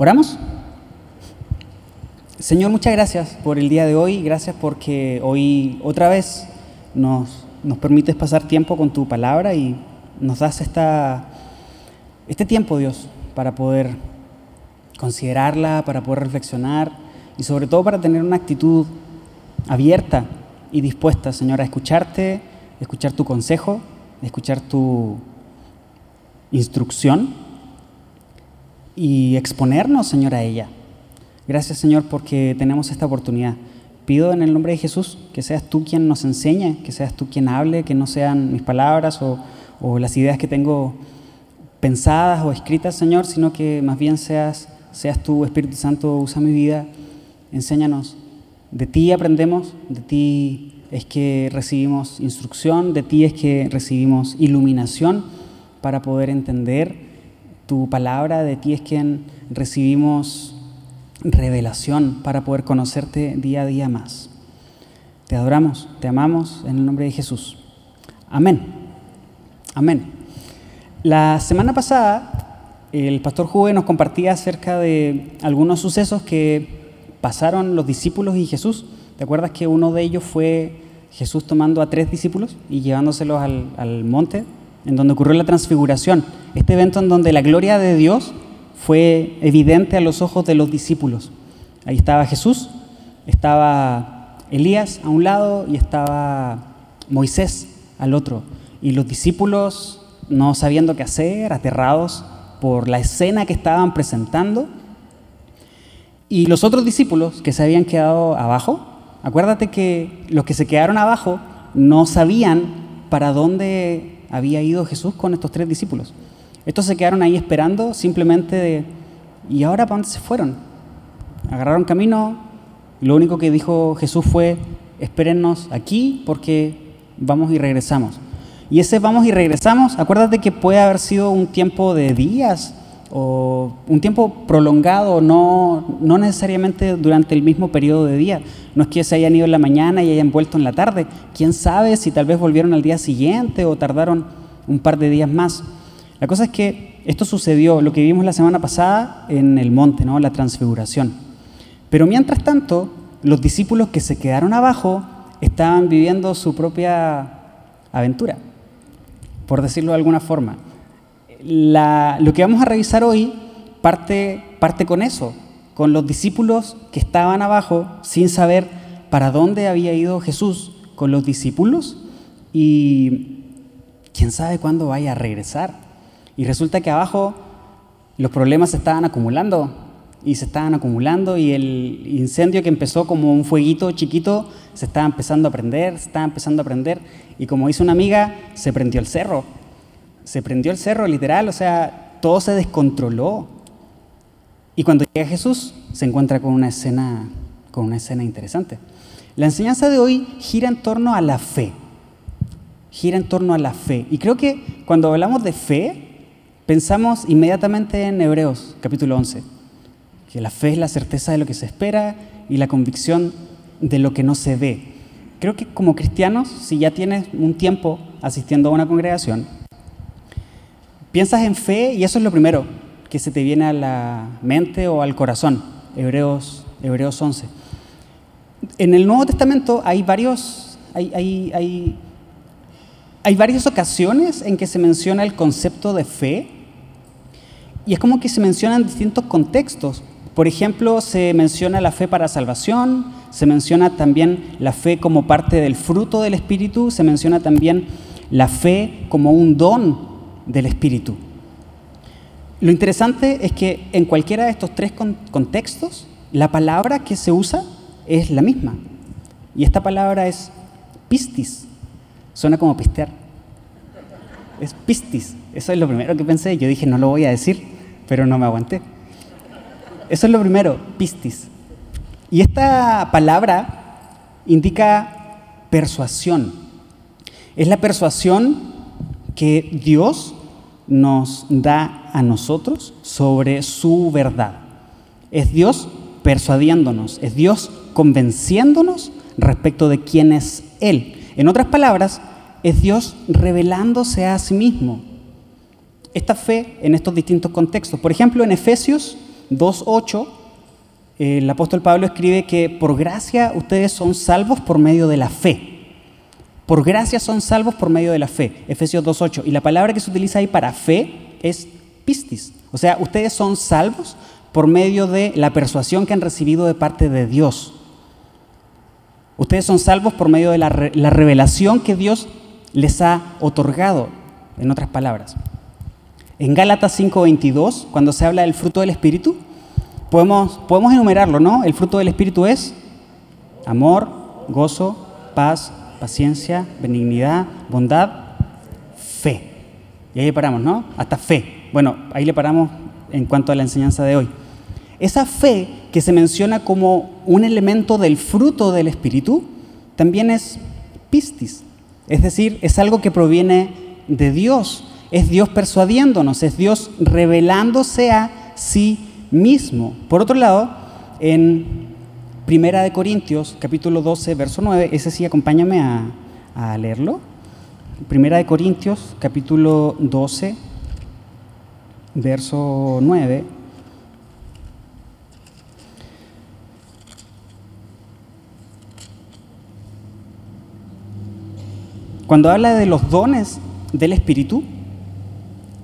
¿Oramos? Señor, muchas gracias por el día de hoy, gracias porque hoy otra vez nos, nos permites pasar tiempo con tu palabra y nos das esta, este tiempo, Dios, para poder considerarla, para poder reflexionar y sobre todo para tener una actitud abierta y dispuesta, Señor, a escucharte, escuchar tu consejo, escuchar tu instrucción y exponernos, Señor, a ella. Gracias, Señor, porque tenemos esta oportunidad. Pido en el nombre de Jesús que seas tú quien nos enseñe, que seas tú quien hable, que no sean mis palabras o, las ideas que tengo pensadas o escritas, Señor, sino que más bien seas, seas tú, Espíritu Santo, usa mi vida, enséñanos. De ti aprendemos, de ti es que recibimos instrucción, de ti es que recibimos iluminación para poder entender tu palabra, de ti es quien recibimos revelación para poder conocerte día a día más. Te adoramos, te amamos en el nombre de Jesús. Amén. Amén. La semana pasada el pastor Juve nos compartía acerca de algunos sucesos que pasaron los discípulos y Jesús. ¿Te acuerdas que uno de ellos fue Jesús tomando a tres discípulos y llevándoselos al, al monte, en donde ocurrió la transfiguración? Este evento en donde la gloria de Dios fue evidente a los ojos de los discípulos. Ahí estaba Jesús, estaba Elías a un lado y estaba Moisés al otro. Y los discípulos, no sabiendo qué hacer, aterrados por la escena que estaban presentando. Y los otros discípulos que se habían quedado abajo, acuérdate que los que se quedaron abajo no sabían para dónde había ido Jesús con estos tres discípulos. Estos se quedaron ahí esperando simplemente de, ¿y ahora para dónde se fueron? Agarraron camino, lo único que dijo Jesús fue, espérennos aquí porque vamos y regresamos. Y ese vamos y regresamos, acuérdate que puede haber sido un tiempo de días o un tiempo prolongado, no, no necesariamente durante el mismo periodo de día. No es que se hayan ido en la mañana y hayan vuelto en la tarde. ¿Quién sabe si tal vez volvieron al día siguiente o tardaron un par de días más? La cosa es que esto sucedió, lo que vimos la semana pasada en el monte, ¿no? la transfiguración. Pero mientras tanto, los discípulos que se quedaron abajo estaban viviendo su propia aventura, por decirlo de alguna forma. Lo que vamos a revisar hoy parte, parte con eso, con los discípulos que estaban abajo sin saber para dónde había ido Jesús con los discípulos y quién sabe cuándo vaya a regresar. Y resulta que abajo los problemas se estaban acumulando y se estaban acumulando y el incendio que empezó como un fueguito chiquito se estaba empezando a prender, se estaba empezando a prender y como dice una amiga, se prendió el cerro. Se prendió el cerro literal, o sea, todo se descontroló. Y cuando llega Jesús se encuentra con una escena con una escena interesante. La enseñanza de hoy gira en torno a la fe. Gira en torno a la fe. Y creo que cuando hablamos de fe, Pensamos inmediatamente en Hebreos capítulo 11, que la fe es la certeza de lo que se espera y la convicción de lo que no se ve. Creo que como cristianos, si ya tienes un tiempo asistiendo a una congregación, piensas en fe y eso es lo primero que se te viene a la mente o al corazón. Hebreos, Hebreos 11. En el Nuevo Testamento hay varios, hay, hay, hay, hay varias ocasiones en que se menciona el concepto de fe y es como que se mencionan distintos contextos. Por ejemplo, se menciona la fe para salvación, se menciona también la fe como parte del fruto del Espíritu, se menciona también la fe como un don del Espíritu. Lo interesante es que en cualquiera de estos tres contextos, la palabra que se usa es la misma. Y esta palabra es pistis. Suena como pistear. Es pistis. Eso es lo primero que pensé. Yo dije, no lo voy a decir pero no me aguanté. Eso es lo primero, pistis. Y esta palabra indica persuasión. Es la persuasión que Dios nos da a nosotros sobre su verdad. Es Dios persuadiéndonos, es Dios convenciéndonos respecto de quién es Él. En otras palabras, es Dios revelándose a sí mismo esta fe en estos distintos contextos. Por ejemplo, en Efesios 2.8, el apóstol Pablo escribe que por gracia ustedes son salvos por medio de la fe. Por gracia son salvos por medio de la fe. Efesios 2.8. Y la palabra que se utiliza ahí para fe es pistis. O sea, ustedes son salvos por medio de la persuasión que han recibido de parte de Dios. Ustedes son salvos por medio de la, revelación que Dios les ha otorgado, en otras palabras. En Gálatas 5:22, cuando se habla del fruto del Espíritu, podemos, podemos enumerarlo, ¿no? El fruto del Espíritu es amor, gozo, paz, paciencia, benignidad, bondad, fe. Y ahí le paramos, ¿no? Hasta fe. Bueno, ahí le paramos en cuanto a la enseñanza de hoy. Esa fe que se menciona como un elemento del fruto del Espíritu, también es pistis. Es decir, es algo que proviene de Dios. Es Dios persuadiéndonos, es Dios revelándose a sí mismo. Por otro lado, en Primera de Corintios, capítulo 12, verso 9, ese sí, acompáñame a, leerlo. Primera de Corintios, capítulo 12, verso 9. Cuando habla de los dones del Espíritu,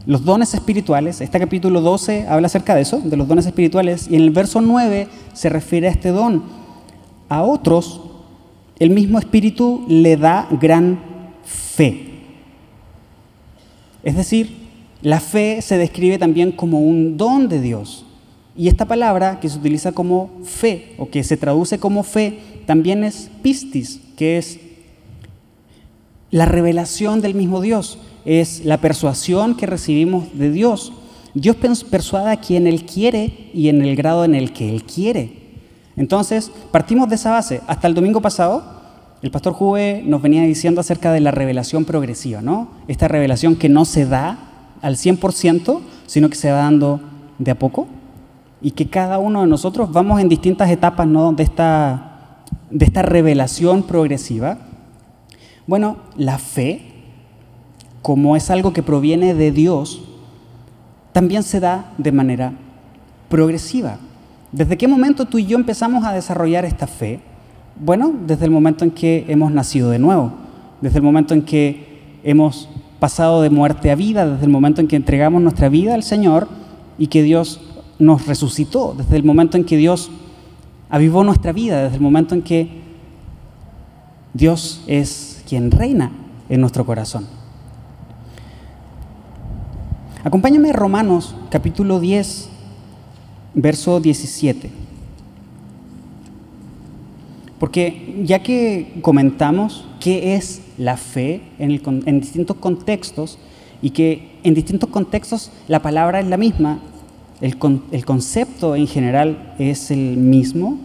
los dones espirituales, este capítulo 12 habla acerca de eso, de los dones espirituales, y en el verso 9 se refiere a este don. A otros, el mismo Espíritu le da gran fe. Es decir, la fe se describe también como un don de Dios. Y esta palabra que se utiliza como fe o que se traduce como fe también es pistis, que es la revelación del mismo Dios, es la persuasión que recibimos de Dios. Dios persuada a quien Él quiere y en el grado en el que Él quiere. Entonces, partimos de esa base. Hasta el domingo pasado, el pastor Juve nos venía diciendo acerca de la revelación progresiva, ¿no? Esta revelación que no se da al 100%, sino que se va dando de a poco y que cada uno de nosotros vamos en distintas etapas ¿no? de, esta, de esta revelación progresiva. Bueno, la fe, como es algo que proviene de Dios, también se da de manera progresiva. ¿Desde qué momento tú y yo empezamos a desarrollar esta fe? Bueno, desde el momento en que hemos nacido de nuevo, desde el momento en que hemos pasado de muerte a vida, desde el momento en que entregamos nuestra vida al Señor y que Dios nos resucitó, desde el momento en que Dios avivó nuestra vida, desde el momento en que Dios es quien reina en nuestro corazón. Acompáñame a Romanos capítulo 10, verso 17. Porque ya que comentamos qué es la fe en, distintos contextos y que en distintos contextos la palabra es la misma, el, el concepto en general es el mismo,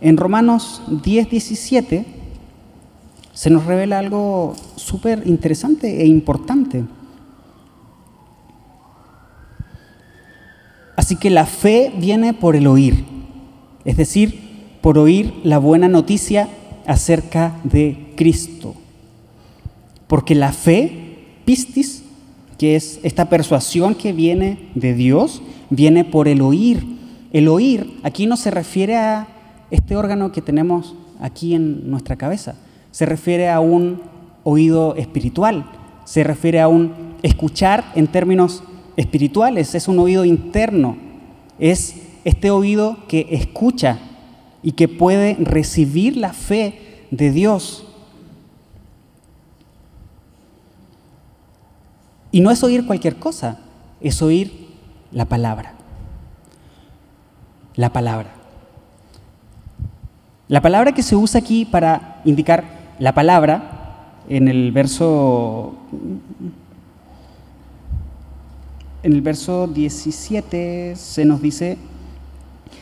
en Romanos 10, 17 se nos revela algo súper interesante e importante. Así que la fe viene por el oír, es decir, por oír la buena noticia acerca de Cristo. Porque la fe, pistis, que es esta persuasión que viene de Dios, viene por el oír. El oír aquí no se refiere a este órgano que tenemos aquí en nuestra cabeza, se refiere a un oído espiritual, se refiere a un escuchar en términos espirituales, es un oído interno, es este oído que escucha y que puede recibir la fe de Dios. Y no es oír cualquier cosa, es oír la palabra. La palabra. La palabra que se usa aquí para indicar la palabra, en el verso en el verso 17 se nos dice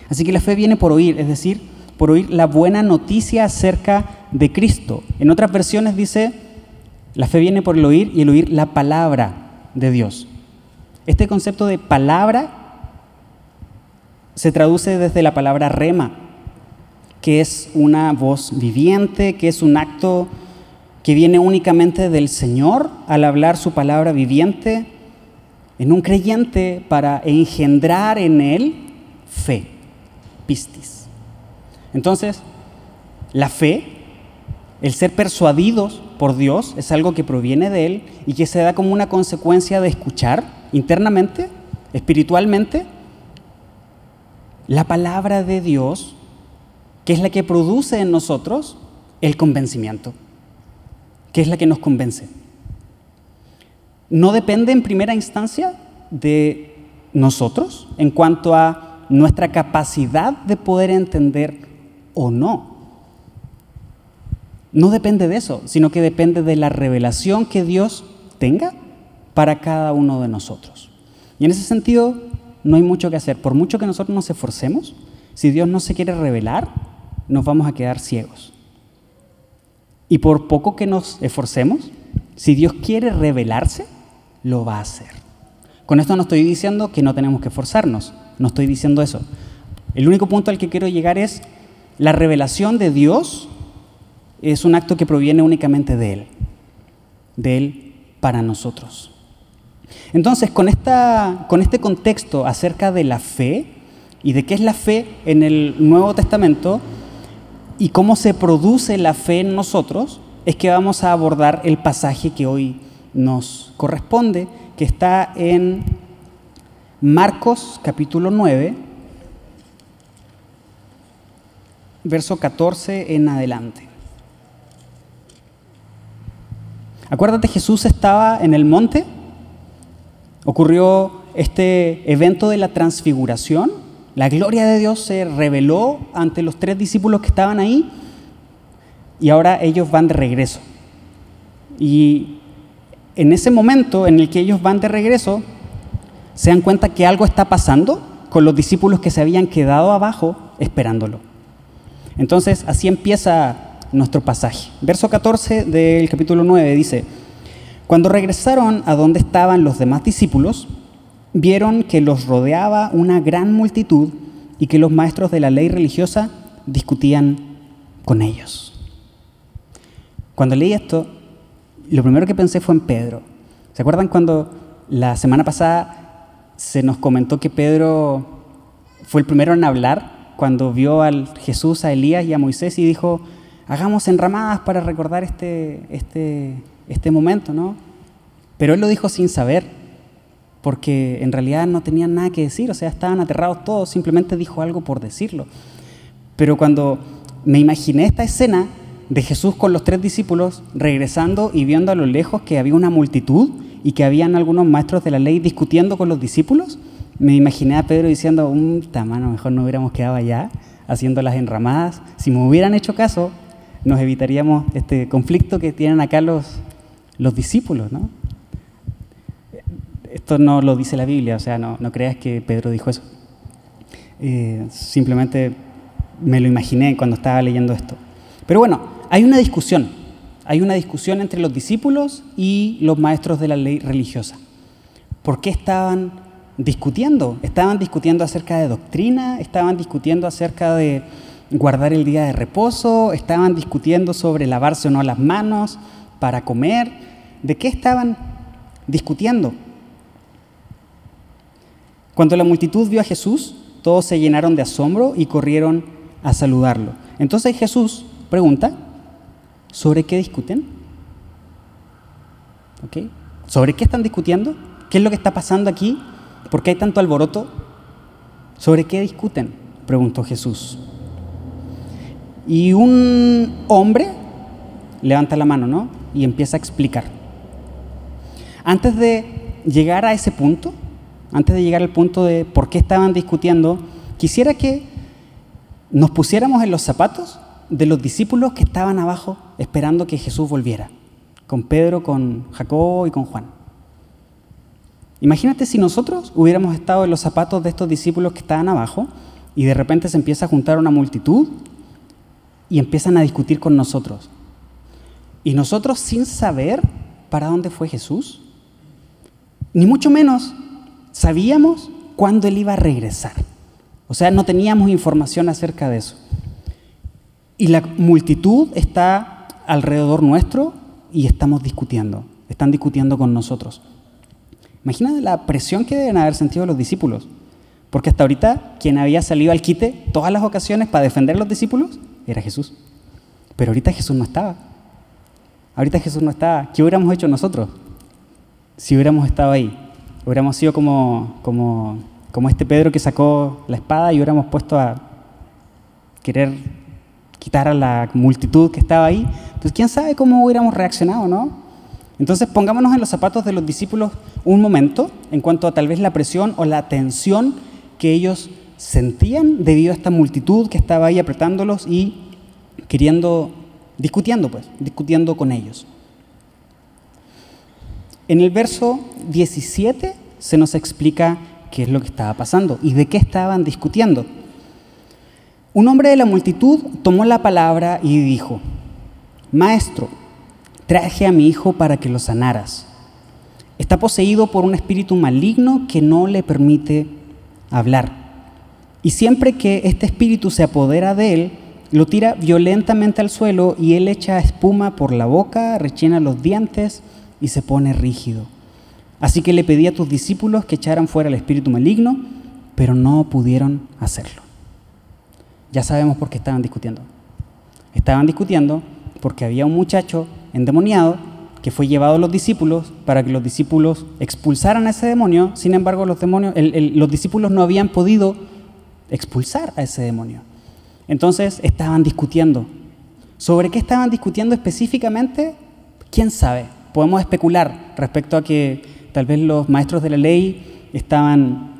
Así que la fe viene por oír, es decir, por oír la buena noticia acerca de Cristo. En otras versiones dice, la fe viene por el oír y el oír la palabra de Dios. Este concepto de palabra se traduce desde la palabra rema, que es una voz viviente, que es un acto que viene únicamente del Señor al hablar su palabra viviente en un creyente para engendrar en él fe, pistis. Entonces, la fe, el ser persuadidos por Dios, es algo que proviene de Él y que se da como una consecuencia de escuchar internamente, espiritualmente, la palabra de Dios, que es la que produce en nosotros el convencimiento, que es la que nos convence. No depende en primera instancia de nosotros en cuanto a nuestra capacidad de poder entender o no. No depende de eso, sino que depende de la revelación que Dios tenga para cada uno de nosotros. Y en ese sentido no hay mucho que hacer. Por mucho que nosotros nos esforcemos, si Dios no se quiere revelar, nos vamos a quedar ciegos. Y por poco que nos esforcemos, si Dios quiere revelarse, lo va a hacer. Con esto no estoy diciendo que no tenemos que esforzarnos, no estoy diciendo eso. El único punto al que quiero llegar es la revelación de Dios es un acto que proviene únicamente de Él, de Él para nosotros. Entonces, con, esta, con este contexto acerca de la fe y de qué es la fe en el Nuevo Testamento y cómo se produce la fe en nosotros, es que vamos a abordar el pasaje que hoy nos corresponde, que está en Marcos capítulo 9, verso 14 en adelante. Acuérdate, Jesús estaba en el monte, ocurrió este evento de la transfiguración, la gloria de Dios se reveló ante los tres discípulos que estaban ahí y ahora ellos van de regreso. Y en ese momento en el que ellos van de regreso, se dan cuenta que algo está pasando con los discípulos que se habían quedado abajo esperándolo. Entonces, así empieza nuestro pasaje. Verso 14 del capítulo 9 dice, cuando regresaron a donde estaban los demás discípulos, vieron que los rodeaba una gran multitud y que los maestros de la ley religiosa discutían con ellos. Cuando leí esto, lo primero que pensé fue en Pedro. ¿Se acuerdan cuando la semana pasada se nos comentó que Pedro fue el primero en hablar cuando vio al Jesús, a Elías y a Moisés y dijo, hagamos enramadas para recordar este, este, este momento, ¿no? Pero él lo dijo sin saber, porque en realidad no tenían nada que decir, o sea, estaban aterrados todos, simplemente dijo algo por decirlo. Pero cuando me imaginé esta escena de Jesús con los tres discípulos regresando y viendo a lo lejos que había una multitud y que habían algunos maestros de la ley discutiendo con los discípulos, me imaginé a Pedro diciendo, un tamano, mejor no hubiéramos quedado allá haciendo las enramadas. Si me hubieran hecho caso, nos evitaríamos este conflicto que tienen acá los, los discípulos, ¿no? Esto no lo dice la Biblia, o sea, no, no creas que Pedro dijo eso. Eh, simplemente me lo imaginé cuando estaba leyendo esto. Pero bueno, hay una discusión, hay una discusión entre los discípulos y los maestros de la ley religiosa. ¿Por qué estaban discutiendo? Estaban discutiendo acerca de doctrina, estaban discutiendo acerca de guardar el día de reposo, estaban discutiendo sobre lavarse o no las manos para comer. ¿De qué estaban discutiendo? Cuando la multitud vio a Jesús, todos se llenaron de asombro y corrieron a saludarlo. Entonces Jesús pregunta, ¿sobre qué discuten? ¿Sobre qué están discutiendo? ¿Qué es lo que está pasando aquí? ¿Por qué hay tanto alboroto? ¿Sobre qué discuten? Preguntó Jesús. Y un hombre levanta la mano, ¿no? Y empieza a explicar. Antes de llegar a ese punto, antes de llegar al punto de por qué estaban discutiendo, quisiera que nos pusiéramos en los zapatos de los discípulos que estaban abajo esperando que Jesús volviera, con Pedro, con Jacobo y con Juan. Imagínate si nosotros hubiéramos estado en los zapatos de estos discípulos que estaban abajo y de repente se empieza a juntar una multitud y empiezan a discutir con nosotros. Y nosotros sin saber para dónde fue Jesús, ni mucho menos sabíamos cuándo Él iba a regresar. O sea, no teníamos información acerca de eso. Y la multitud está alrededor nuestro y estamos discutiendo, están discutiendo con nosotros. Imagina la presión que deben haber sentido los discípulos, Porque hasta ahorita quien había salido al quite todas las ocasiones para defender a los discípulos era Jesús. Pero ahorita Jesús no estaba. Ahorita Jesús no estaba. ¿Qué hubiéramos hecho nosotros si hubiéramos estado ahí? Hubiéramos sido como, como, como este Pedro que sacó la espada y hubiéramos puesto a querer quitar a la multitud que estaba ahí. Entonces, quién sabe cómo hubiéramos reaccionado, ¿no? Entonces, pongámonos en los zapatos de los discípulos un momento en cuanto a tal vez la presión o la tensión que ellos sentían debido a esta multitud que estaba ahí apretándolos y queriendo, discutiendo pues, discutiendo con ellos. En el verso 17 se nos explica qué es lo que estaba pasando y de qué estaban discutiendo. Un hombre de la multitud tomó la palabra y dijo, Maestro, traje a mi hijo para que lo sanaras. Está poseído por un espíritu maligno que no le permite hablar. Y siempre que este espíritu se apodera de él, lo tira violentamente al suelo y él echa espuma por la boca, rechina los dientes y se pone rígido. Así que le pedí a tus discípulos que echaran fuera el espíritu maligno, pero no pudieron hacerlo. Ya sabemos por qué estaban discutiendo. Estaban discutiendo porque había un muchacho endemoniado que fue llevado a los discípulos para que los discípulos expulsaran a ese demonio, sin embargo los, demonios, los discípulos no habían podido expulsar a ese demonio. Entonces estaban discutiendo. ¿Sobre qué estaban discutiendo específicamente? ¿Quién sabe? Podemos especular respecto a que tal vez los maestros de la ley estaban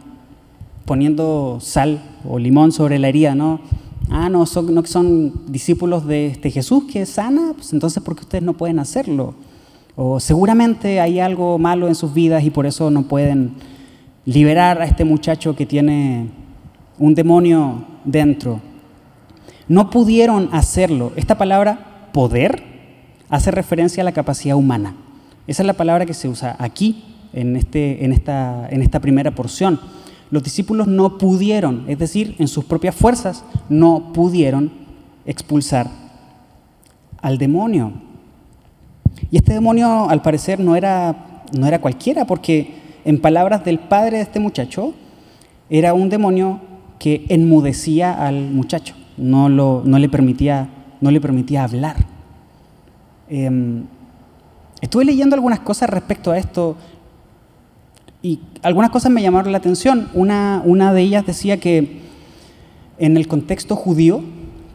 poniendo sal o limón sobre la herida, ¿no? Ah, no, son, no son discípulos de este Jesús que sana, pues entonces ¿por qué ustedes no pueden hacerlo? O seguramente hay algo malo en sus vidas y por eso no pueden liberar a este muchacho que tiene un demonio dentro. No pudieron hacerlo. Esta palabra poder hace referencia a la capacidad humana. Esa es la palabra que se usa aquí, en, este, en, esta, en esta primera porción. Los discípulos no pudieron, es decir, en sus propias fuerzas, no pudieron expulsar al demonio. Y este demonio, al parecer, no era, no era cualquiera, porque en palabras del padre de este muchacho, era un demonio que enmudecía al muchacho no, lo, no, le, permitía, no le permitía hablar. Em, estuve leyendo algunas cosas respecto a esto y algunas cosas me llamaron la atención. Una, una de ellas decía que en el contexto judío,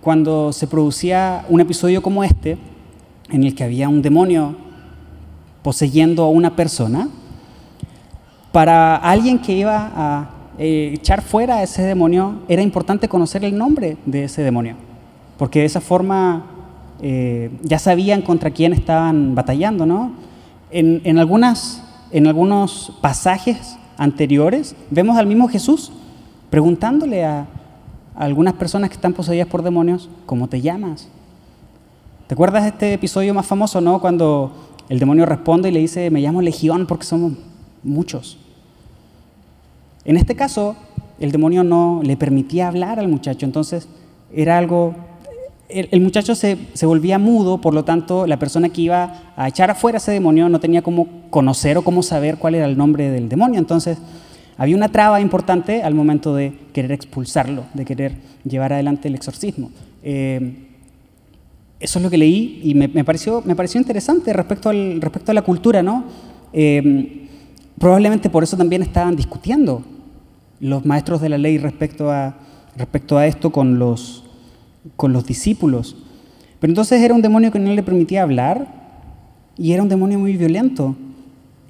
cuando se producía un episodio como este, en el que había un demonio poseyendo a una persona, para alguien que iba a eh, echar fuera a ese demonio, era importante conocer el nombre de ese demonio, porque de esa forma eh, ya sabían contra quién estaban batallando, ¿no? En, algunas, en algunos pasajes anteriores vemos al mismo Jesús preguntándole a, algunas personas que están poseídas por demonios, ¿cómo te llamas? ¿Te acuerdas de este episodio más famoso, no? Cuando el demonio responde y le dice, me llamo Legión porque somos muchos. En este caso, el demonio no le permitía hablar al muchacho, entonces era algo... El, muchacho se, volvía mudo, por lo tanto, la persona que iba a echar afuera ese demonio no tenía cómo conocer o cómo saber cuál era el nombre del demonio. Entonces, había una traba importante al momento de querer expulsarlo, de querer llevar adelante el exorcismo. Eh, eso es lo que leí y me, pareció, me pareció interesante respecto, al, respecto a la cultura, ¿no? Eh, probablemente por eso también estaban discutiendo los maestros de la ley respecto a, respecto a esto con los, con los discípulos. Pero entonces era un demonio que no le permitía hablar y era un demonio muy violento.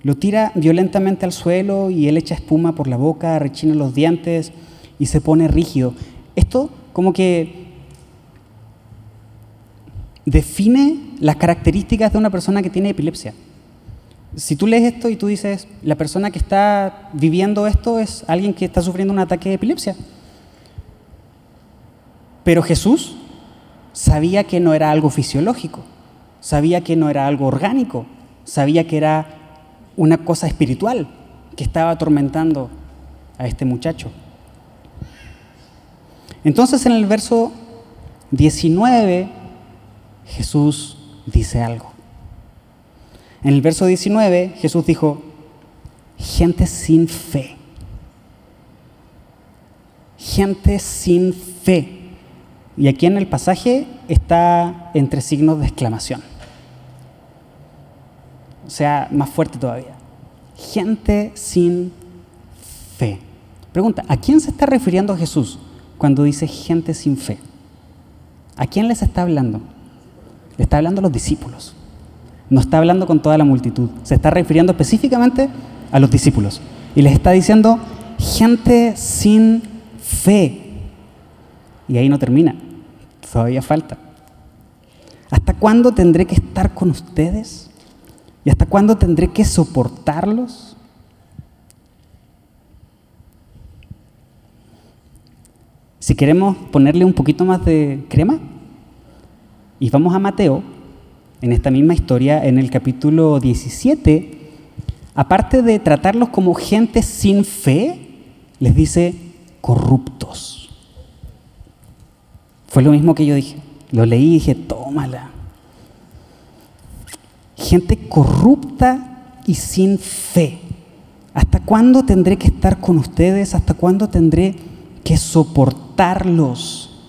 Lo tira violentamente al suelo y él echa espuma por la boca, rechina los dientes y se pone rígido. Esto como que define las características de una persona que tiene epilepsia. Si tú lees esto y tú dices, la persona que está viviendo esto es alguien que está sufriendo un ataque de epilepsia. Pero Jesús sabía que no era algo fisiológico, sabía que no era algo orgánico, sabía que era una cosa espiritual que estaba atormentando a este muchacho. Entonces en el verso 19 Jesús dice algo. En el verso 19 Jesús dijo, gente sin fe. gente sin fe. Y aquí en el pasaje está entre signos de exclamación. O sea, más fuerte todavía. Gente sin fe. Pregunta, ¿a quién se está refiriendo Jesús cuando dice gente sin fe? ¿A quién les está hablando? Le está hablando a los discípulos. No está hablando con toda la multitud. Se está refiriendo específicamente a los discípulos. Y les está diciendo, gente sin fe. Y ahí no termina. Todavía falta. ¿Hasta cuándo tendré que estar con ustedes? ¿Y hasta cuándo tendré que soportarlos? Si queremos ponerle un poquito más de crema, y vamos a Mateo, en esta misma historia, en el capítulo 17, aparte de tratarlos como gente sin fe, les dice corruptos. Fue lo mismo que yo dije. Lo leí y dije, tómala. Gente corrupta y sin fe. ¿Hasta cuándo tendré que estar con ustedes? ¿Hasta cuándo tendré que soportarlos?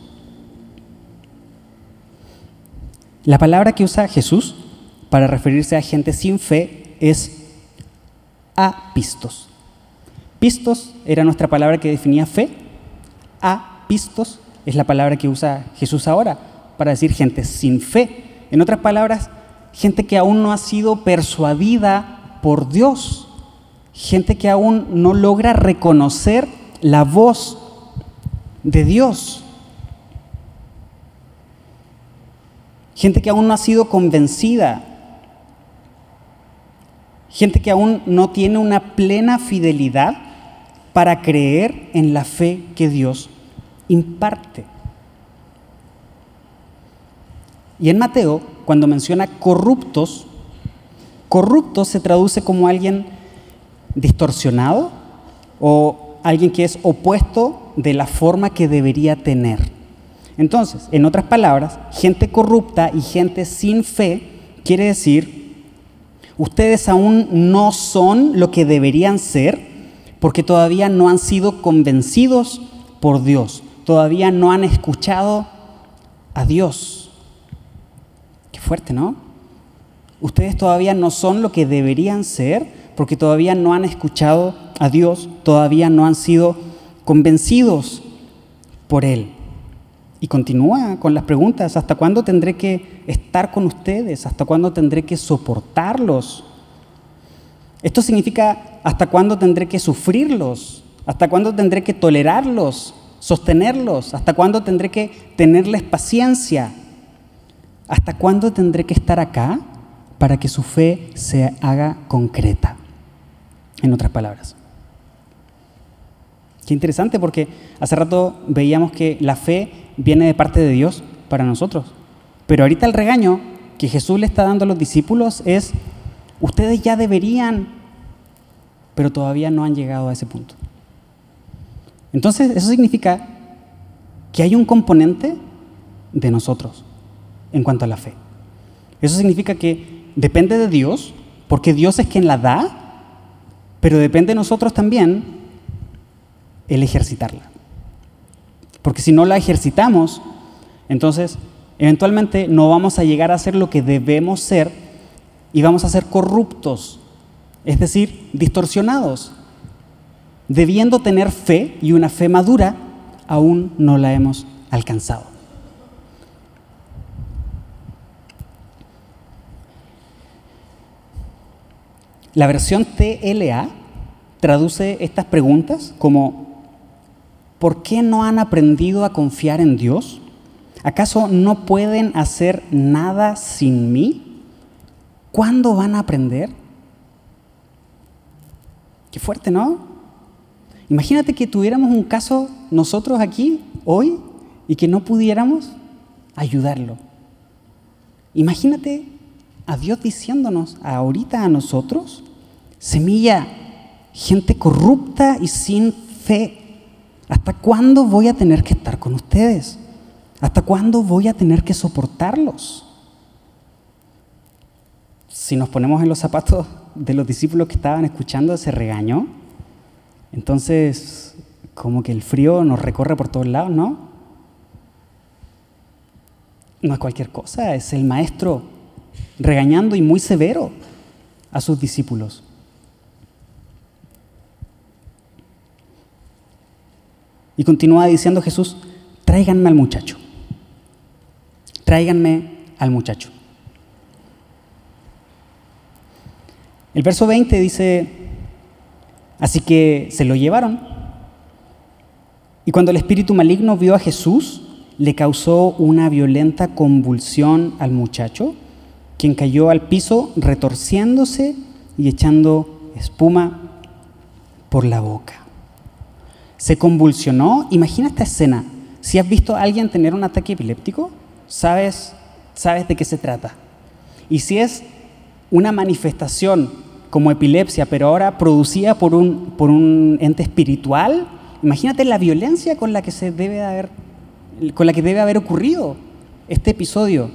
La palabra que usa Jesús para referirse a gente sin fe es apistos. Pistos era nuestra palabra que definía fe. Apistos es la palabra que usa Jesús ahora para decir gente sin fe. En otras palabras, gente que aún no ha sido persuadida por Dios, gente que aún no logra reconocer la voz de Dios, gente que aún no ha sido convencida, gente que aún no tiene una plena fidelidad para creer en la fe que Dios imparte. Y en Mateo, cuando menciona corruptos, corruptos se traduce como alguien distorsionado o alguien que es opuesto de la forma que debería tener. Entonces, en otras palabras, gente corrupta y gente sin fe quiere decir, ustedes aún no son lo que deberían ser porque todavía no han sido convencidos por Dios, todavía no han escuchado a Dios. Qué fuerte, ¿no? Ustedes todavía no son lo que deberían ser porque todavía no han escuchado a Dios, todavía no han sido convencidos por Él. Y continúa con las preguntas, ¿hasta cuándo tendré que estar con ustedes? ¿Hasta cuándo tendré que soportarlos? Esto significa, ¿hasta cuándo tendré que sufrirlos? ¿Hasta cuándo tendré que tolerarlos? Sostenerlos? ¿Hasta cuándo tendré que tenerles paciencia? ¿Hasta cuándo tendré que estar acá para que su fe se haga concreta? En otras palabras. Qué interesante porque hace rato veíamos que la fe viene de parte de Dios para nosotros. Pero ahorita el regaño que Jesús le está dando a los discípulos es, ustedes ya deberían, pero todavía no han llegado a ese punto. Entonces, eso significa que hay un componente de nosotros en cuanto a la fe. Eso significa que depende de Dios, porque Dios es quien la da, pero depende de nosotros también el ejercitarla. Porque si no la ejercitamos, entonces eventualmente no vamos a llegar a ser lo que debemos ser y vamos a ser corruptos, es decir, distorsionados debiendo tener fe y una fe madura, aún no la hemos alcanzado. La versión TLA traduce estas preguntas como, ¿por qué no han aprendido a confiar en Dios? ¿Acaso no pueden hacer nada sin mí? ¿Cuándo van a aprender? Qué fuerte, ¿no? Imagínate que tuviéramos un caso nosotros aquí, hoy, y que no pudiéramos ayudarlo. Imagínate a Dios diciéndonos ahorita a nosotros, semilla, gente corrupta y sin fe, ¿hasta cuándo voy a tener que estar con ustedes? ¿Hasta cuándo voy a tener que soportarlos? Si nos ponemos en los zapatos de los discípulos que estaban escuchando ese regaño, entonces, como que el frío nos recorre por todos lados, ¿no? No es cualquier cosa, es el maestro regañando y muy severo a sus discípulos. Y continúa diciendo Jesús, tráiganme al muchacho, tráiganme al muchacho. El verso 20 dice, así que se lo llevaron. Y cuando el espíritu maligno vio a Jesús, le causó una violenta convulsión al muchacho, quien cayó al piso retorciéndose y echando espuma por la boca. Se convulsionó. Imagina esta escena. Si has visto a alguien tener un ataque epiléptico, sabes, sabes de qué se trata. Y si es una manifestación como epilepsia, pero ahora producida por un, por un ente espiritual, imagínate la violencia con la que se debe haber, con la que debe haber ocurrido este episodio.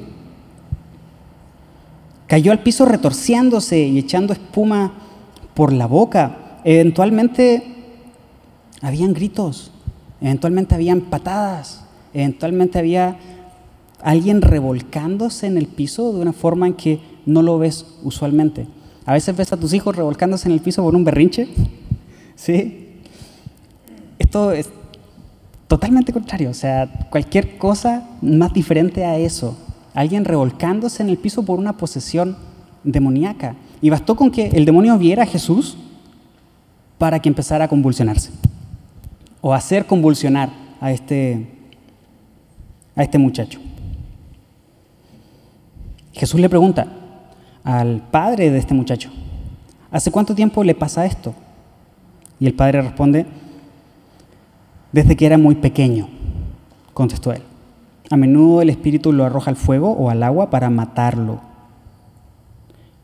Cayó al piso retorciéndose y echando espuma por la boca. Eventualmente habían gritos, eventualmente habían patadas, eventualmente había alguien revolcándose en el piso de una forma en que no lo ves usualmente. A veces ves a tus hijos revolcándose en el piso por un berrinche. ¿Sí? Esto es totalmente contrario. O sea, cualquier cosa más diferente a eso. Alguien revolcándose en el piso por una posesión demoníaca. Y bastó con que el demonio viera a Jesús para que empezara a convulsionarse. O hacer convulsionar a este, a este muchacho. Jesús le pregunta, al padre de este muchacho, ¿hace cuánto tiempo le pasa esto? Y el padre responde, desde que era muy pequeño, contestó él. A menudo el espíritu lo arroja al fuego o al agua para matarlo.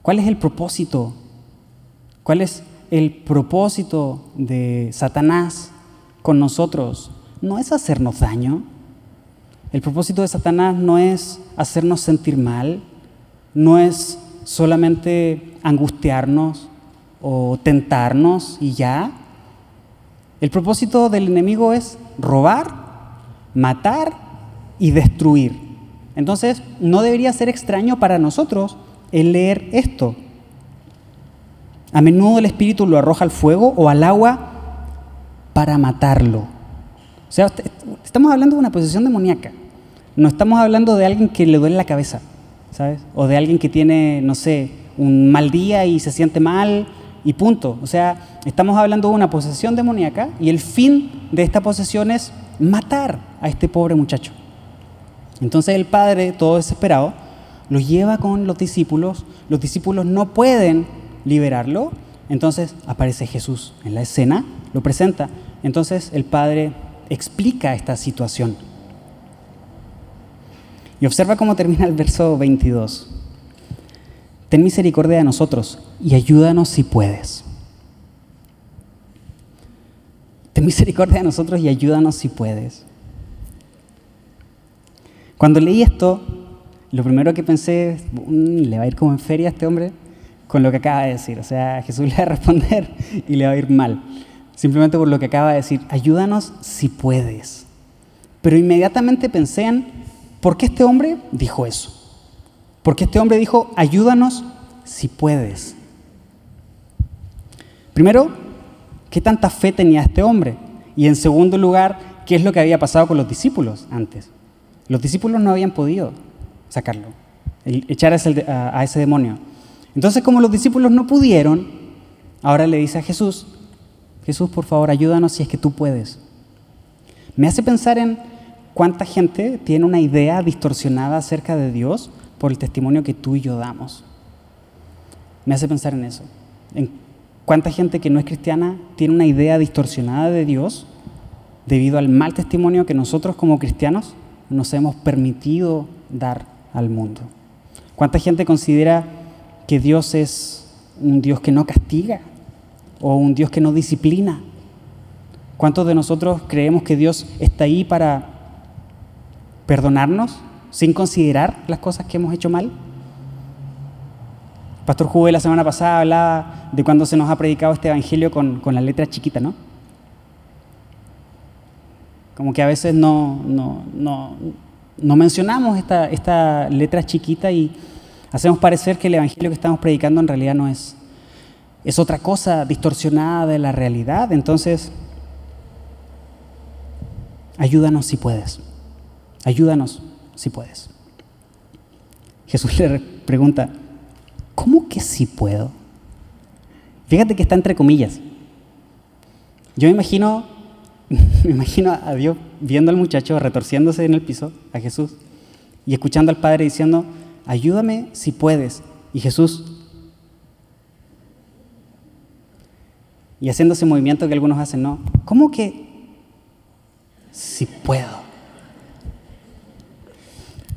¿Cuál es el propósito? ¿Cuál es el propósito de Satanás con nosotros? No es hacernos daño. El propósito de Satanás no es hacernos sentir mal, no es solamente angustiarnos o tentarnos y ya. El propósito del enemigo es robar, matar y destruir. Entonces, no debería ser extraño para nosotros el leer esto. A menudo el espíritu lo arroja al fuego o al agua para matarlo. O sea, estamos hablando de una posesión demoníaca. No estamos hablando de alguien que le duele la cabeza. O de alguien que tiene, no sé, un mal día y se siente mal y punto. O sea, estamos hablando de una posesión demoníaca y el fin de esta posesión es matar a este pobre muchacho. Entonces el padre, todo desesperado, lo lleva con los discípulos, los discípulos no pueden liberarlo, entonces aparece Jesús en la escena, lo presenta, entonces el padre explica esta situación. Y observa cómo termina el verso 22. Ten misericordia de nosotros y ayúdanos si puedes. Ten misericordia de nosotros y ayúdanos si puedes. Cuando leí esto, lo primero que pensé, mm, le va a ir como en feria a este hombre con lo que acaba de decir. O sea, Jesús le va a responder y le va a ir mal. Simplemente por lo que acaba de decir, ayúdanos si puedes. Pero inmediatamente pensé en ¿Por qué este hombre dijo eso? Porque este hombre dijo, ayúdanos si puedes. Primero, ¿qué tanta fe tenía este hombre? Y en segundo lugar, ¿qué es lo que había pasado con los discípulos antes? Los discípulos no habían podido sacarlo, echar a ese, a ese demonio. Entonces, como los discípulos no pudieron, ahora le dice a Jesús, Jesús, por favor, ayúdanos si es que tú puedes. Me hace pensar en ¿Cuánta gente tiene una idea distorsionada acerca de Dios por el testimonio que tú y yo damos? Me hace pensar en eso. Cuánta gente que no es cristiana tiene una idea distorsionada de Dios debido al mal testimonio que nosotros como cristianos nos hemos permitido dar al mundo. ¿Cuánta gente considera que Dios es un Dios que no castiga o un Dios que no disciplina? ¿Cuántos de nosotros creemos que Dios está ahí para perdonarnos sin considerar las cosas que hemos hecho mal. Pastor Juve la semana pasada hablaba de cuando se nos ha predicado este evangelio con, con la letra chiquita, ¿no? Como que a veces no, no, no, no mencionamos esta, esta letra chiquita y hacemos parecer que el Evangelio que estamos predicando en realidad no es, es otra cosa distorsionada de la realidad. Entonces, ayúdanos si puedes. Ayúdanos si puedes. Jesús le pregunta, ¿cómo que si puedo? Fíjate que está entre comillas. Yo me imagino, me imagino a Dios viendo al muchacho retorciéndose en el piso, a Jesús, y escuchando al Padre diciendo, ayúdame si puedes. Y Jesús, y haciendo ese movimiento que algunos hacen, no, ¿cómo que si puedo?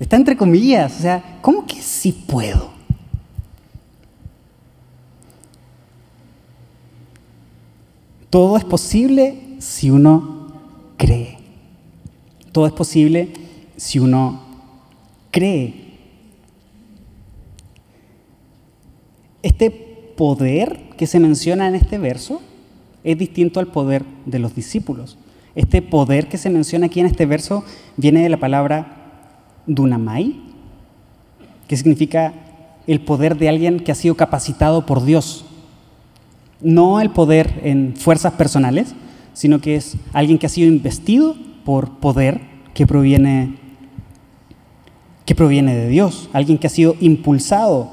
Está entre comillas, o sea, ¿cómo que si puedo? Todo es posible si uno cree. Todo es posible si uno cree. Este poder que se menciona en este verso es distinto al poder de los discípulos. Este poder que se menciona aquí en este verso viene de la palabra dunamai, que significa el poder de alguien que ha sido capacitado por Dios no el poder en fuerzas personales, sino que es alguien que ha sido investido por poder que proviene, que proviene de Dios, alguien que ha sido impulsado.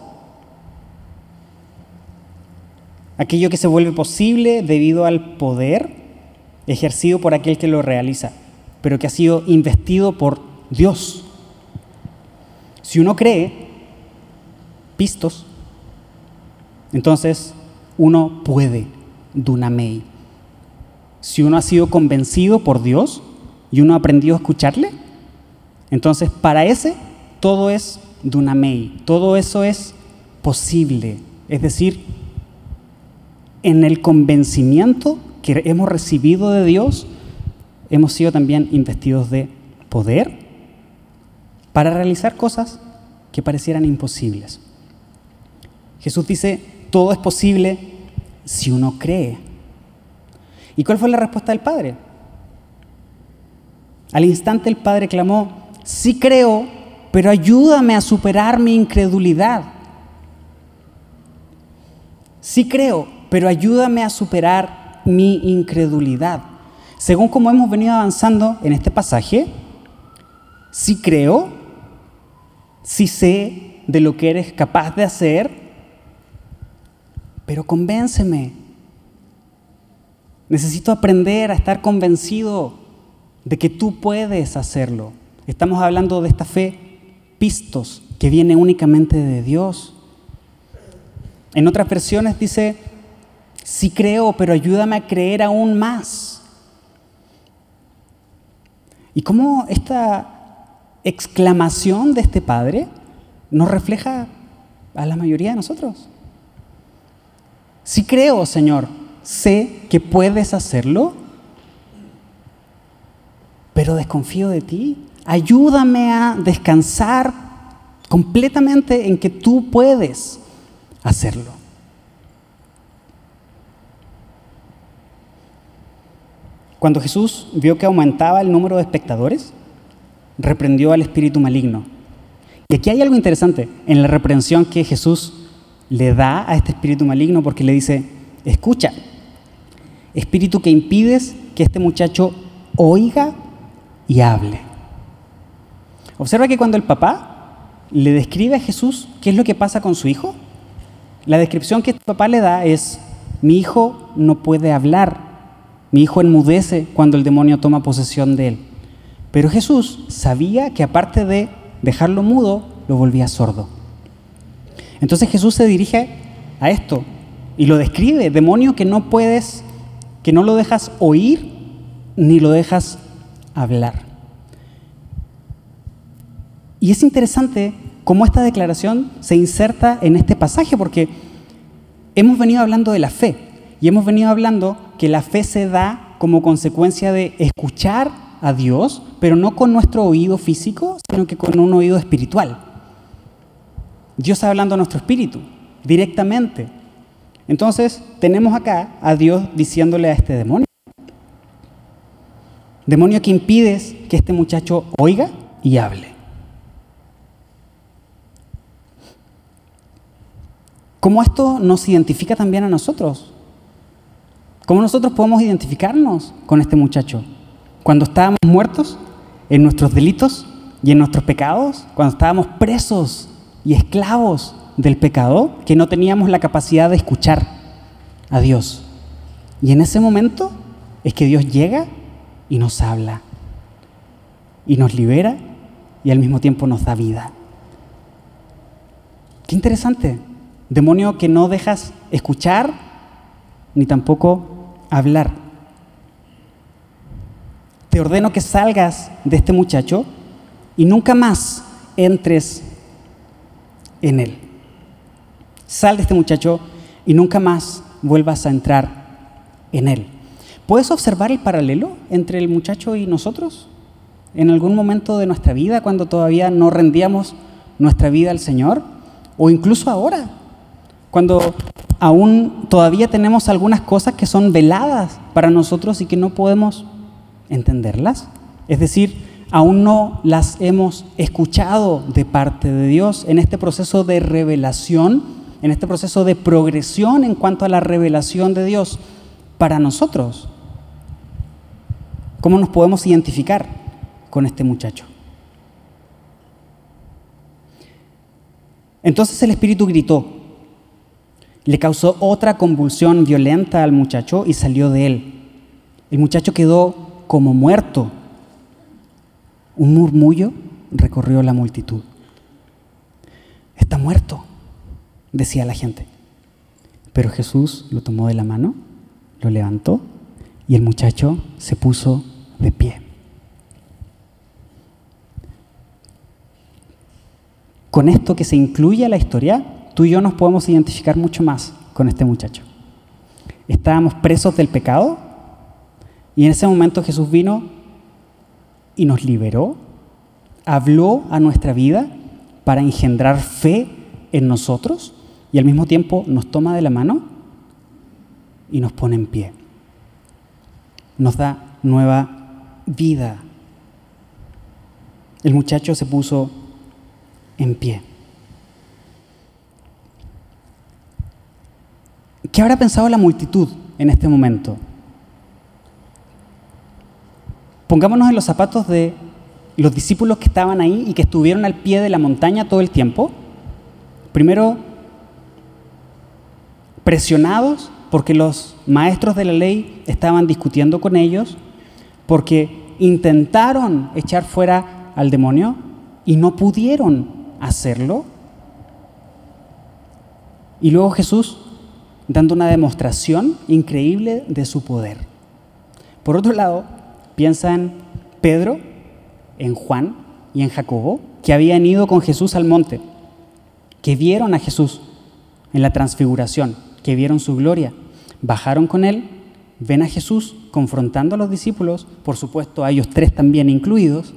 Aquello que se vuelve posible debido al poder ejercido por aquel que lo realiza, pero que ha sido investido por Dios. Si uno cree, pistos, entonces uno puede, dunamei. Si uno ha sido convencido por Dios y uno ha aprendido a escucharle, entonces para ese todo es dunamei, todo eso es posible. Es decir, en el convencimiento que hemos recibido de Dios, hemos sido también investidos de poder para realizar cosas que parecieran imposibles. Jesús dice, todo es posible si uno cree. ¿Y cuál fue la respuesta del Padre? Al instante el Padre clamó, sí creo, pero ayúdame a superar mi incredulidad. Sí creo, pero ayúdame a superar mi incredulidad. Según como hemos venido avanzando en este pasaje, sí creo, sí sé de lo que eres capaz de hacer, pero convénceme. Necesito aprender a estar convencido de que tú puedes hacerlo. Estamos hablando de esta fe pistos que viene únicamente de Dios. En otras versiones dice, sí creo, pero ayúdame a creer aún más. Y cómo esta exclamación de este Padre nos refleja a la mayoría de nosotros. Sí creo, Señor, sé que puedes hacerlo, pero desconfío de ti. Ayúdame a descansar completamente en que tú puedes hacerlo. Cuando Jesús vio que aumentaba el número de espectadores, reprendió al espíritu maligno. Y aquí hay algo interesante en la reprensión que Jesús le da a este espíritu maligno porque le dice, escucha, espíritu que impides que este muchacho oiga y hable. Observa que cuando el papá le describe a Jesús qué es lo que pasa con su hijo, la descripción que este papá le da es, mi hijo no puede hablar, mi hijo enmudece cuando el demonio toma posesión de él. Pero Jesús sabía que aparte de dejarlo mudo, lo volvía sordo. Entonces Jesús se dirige a esto y lo describe, demonio que no puedes, que no lo dejas oír ni lo dejas hablar. Y es interesante cómo esta declaración se inserta en este pasaje, porque hemos venido hablando de la fe y hemos venido hablando que la fe se da como consecuencia de escuchar a Dios, pero no con nuestro oído físico, sino que con un oído espiritual. Dios está hablando a nuestro espíritu directamente. Entonces tenemos acá a Dios diciéndole a este demonio, Demonio que impides que este muchacho oiga y hable. ¿Cómo esto nos identifica también a nosotros? ¿Cómo nosotros podemos identificarnos con este muchacho? Cuando estábamos muertos en nuestros delitos y en nuestros pecados, cuando estábamos presos y esclavos del pecado, que no teníamos la capacidad de escuchar a Dios. Y en ese momento es que Dios llega y nos habla, y nos libera y al mismo tiempo nos da vida. Qué interesante. Demonio que no dejas escuchar ni tampoco hablar. Te ordeno que salgas de este muchacho y nunca más entres en él. Sal de este muchacho y nunca más vuelvas a entrar en él. ¿Puedes observar el paralelo entre el muchacho y nosotros? En algún momento de nuestra vida, cuando todavía no rendíamos nuestra vida al Señor, o incluso ahora, cuando aún todavía tenemos algunas cosas que son veladas para nosotros y que no podemos entenderlas. Es decir, aún no las hemos escuchado de parte de Dios en este proceso de revelación, en este proceso de progresión en cuanto a la revelación de Dios para nosotros. ¿Cómo nos podemos identificar con este muchacho? Entonces el Espíritu gritó, le causó otra convulsión violenta al muchacho y salió de él. El muchacho quedó como muerto. Un murmullo recorrió la multitud. Está muerto, decía la gente. Pero Jesús lo tomó de la mano, lo levantó y el muchacho se puso de pie. Con esto que se incluye a la historia, tú y yo nos podemos identificar mucho más con este muchacho. Estábamos presos del pecado y en ese momento Jesús vino y nos liberó, habló a nuestra vida para engendrar fe en nosotros y al mismo tiempo nos toma de la mano y nos pone en pie. Nos da nueva vida. El muchacho se puso en pie. ¿Qué habrá pensado la multitud en este momento? Pongámonos en los zapatos de los discípulos que estaban ahí y que estuvieron al pie de la montaña todo el tiempo. Primero, presionados porque los maestros de la ley estaban discutiendo con ellos, porque intentaron echar fuera al demonio y no pudieron hacerlo. Y luego Jesús dando una demostración increíble de su poder. Por otro lado, piensa en Pedro, en Juan y en Jacobo, que habían ido con Jesús al monte, que vieron a Jesús en la transfiguración, que vieron su gloria, bajaron con él, ven a Jesús confrontando a los discípulos, por supuesto a ellos tres también incluidos,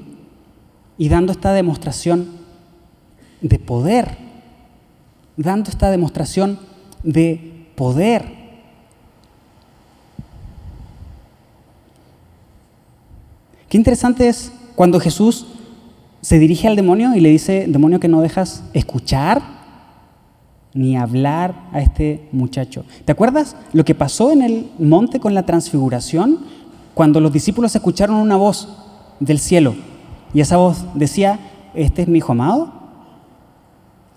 y dando esta demostración de poder, dando esta demostración de poder. Qué interesante es cuando Jesús se dirige al demonio y le dice, demonio que no dejas escuchar ni hablar a este muchacho. ¿Te acuerdas lo que pasó en el monte con la transfiguración? Cuando los discípulos escucharon una voz del cielo y esa voz decía, este es mi hijo amado,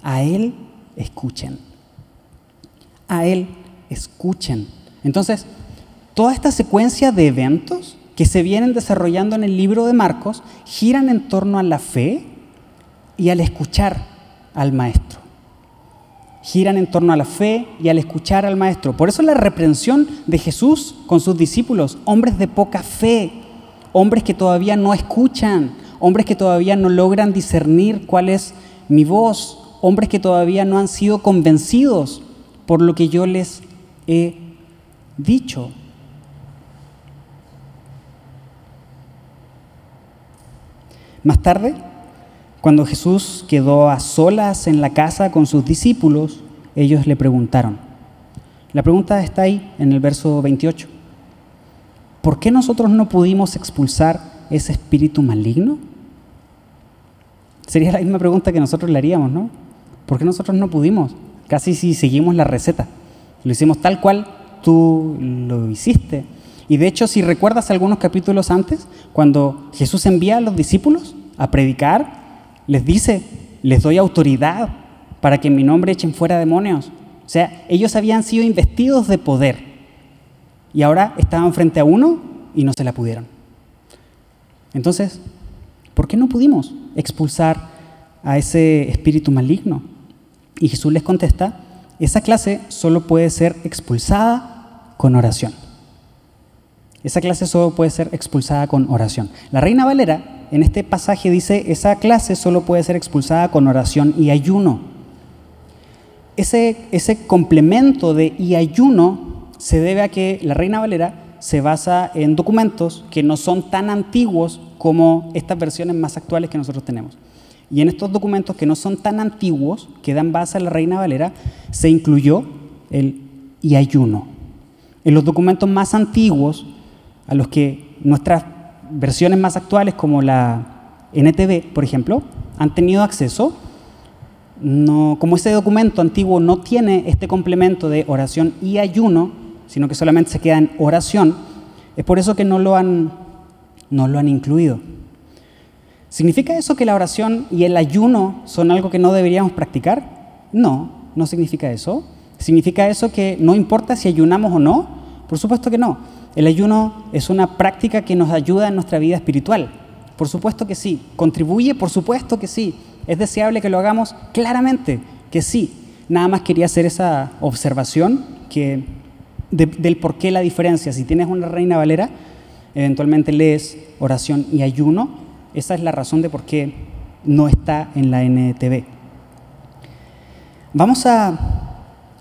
a él escuchen a Él, escuchen. Entonces, toda esta secuencia de eventos que se vienen desarrollando en el libro de Marcos giran en torno a la fe y al escuchar al Maestro. Giran en torno a la fe y al escuchar al Maestro. Por eso la reprensión de Jesús con sus discípulos, hombres de poca fe, hombres que todavía no escuchan, hombres que todavía no logran discernir cuál es mi voz, hombres que todavía no han sido convencidos por lo que yo les he dicho. Más tarde, cuando Jesús quedó a solas en la casa con sus discípulos, ellos le preguntaron. La pregunta está ahí en el verso 28. ¿por qué nosotros no pudimos expulsar ese espíritu maligno? Sería la misma pregunta que nosotros le haríamos, ¿no? ¿Por qué nosotros no pudimos? Casi si seguimos la receta. Lo hicimos tal cual tú lo hiciste. Y de hecho, si recuerdas algunos capítulos antes, cuando Jesús envía a los discípulos a predicar, les dice, les doy autoridad para que en mi nombre echen fuera demonios. O sea, ellos habían sido investidos de poder y ahora estaban frente a uno y no se la pudieron. Entonces, ¿por qué no pudimos expulsar a ese espíritu maligno? Y Jesús les contesta, esa clase solo puede ser expulsada con oración. Esa clase solo puede ser expulsada con oración. La Reina Valera en este pasaje dice, esa clase solo puede ser expulsada con oración y ayuno. Ese, complemento de y ayuno se debe a que la Reina Valera se basa en documentos que no son tan antiguos como estas versiones más actuales que nosotros tenemos. Y en estos documentos que no son tan antiguos, que dan base a la Reina Valera, se incluyó el y ayuno. En los documentos más antiguos, a los que nuestras versiones más actuales, como la NTV, por ejemplo, han tenido acceso, como ese documento antiguo no tiene este complemento de oración y ayuno, sino que solamente se queda en oración, es por eso que no lo han, no lo han incluido. ¿Significa eso que la oración y el ayuno son algo que no deberíamos practicar? No, no significa eso. ¿Significa eso que no importa si ayunamos o no? Por supuesto que no. El ayuno es una práctica que nos ayuda en nuestra vida espiritual. Por supuesto que sí. ¿Contribuye? Por supuesto que sí. ¿Es deseable que lo hagamos? Claramente que sí. Nada más quería hacer esa observación que del por qué la diferencia. Si tienes una reina valera, eventualmente lees oración y ayuno. Esa es la razón de por qué no está en la NTV. Vamos a,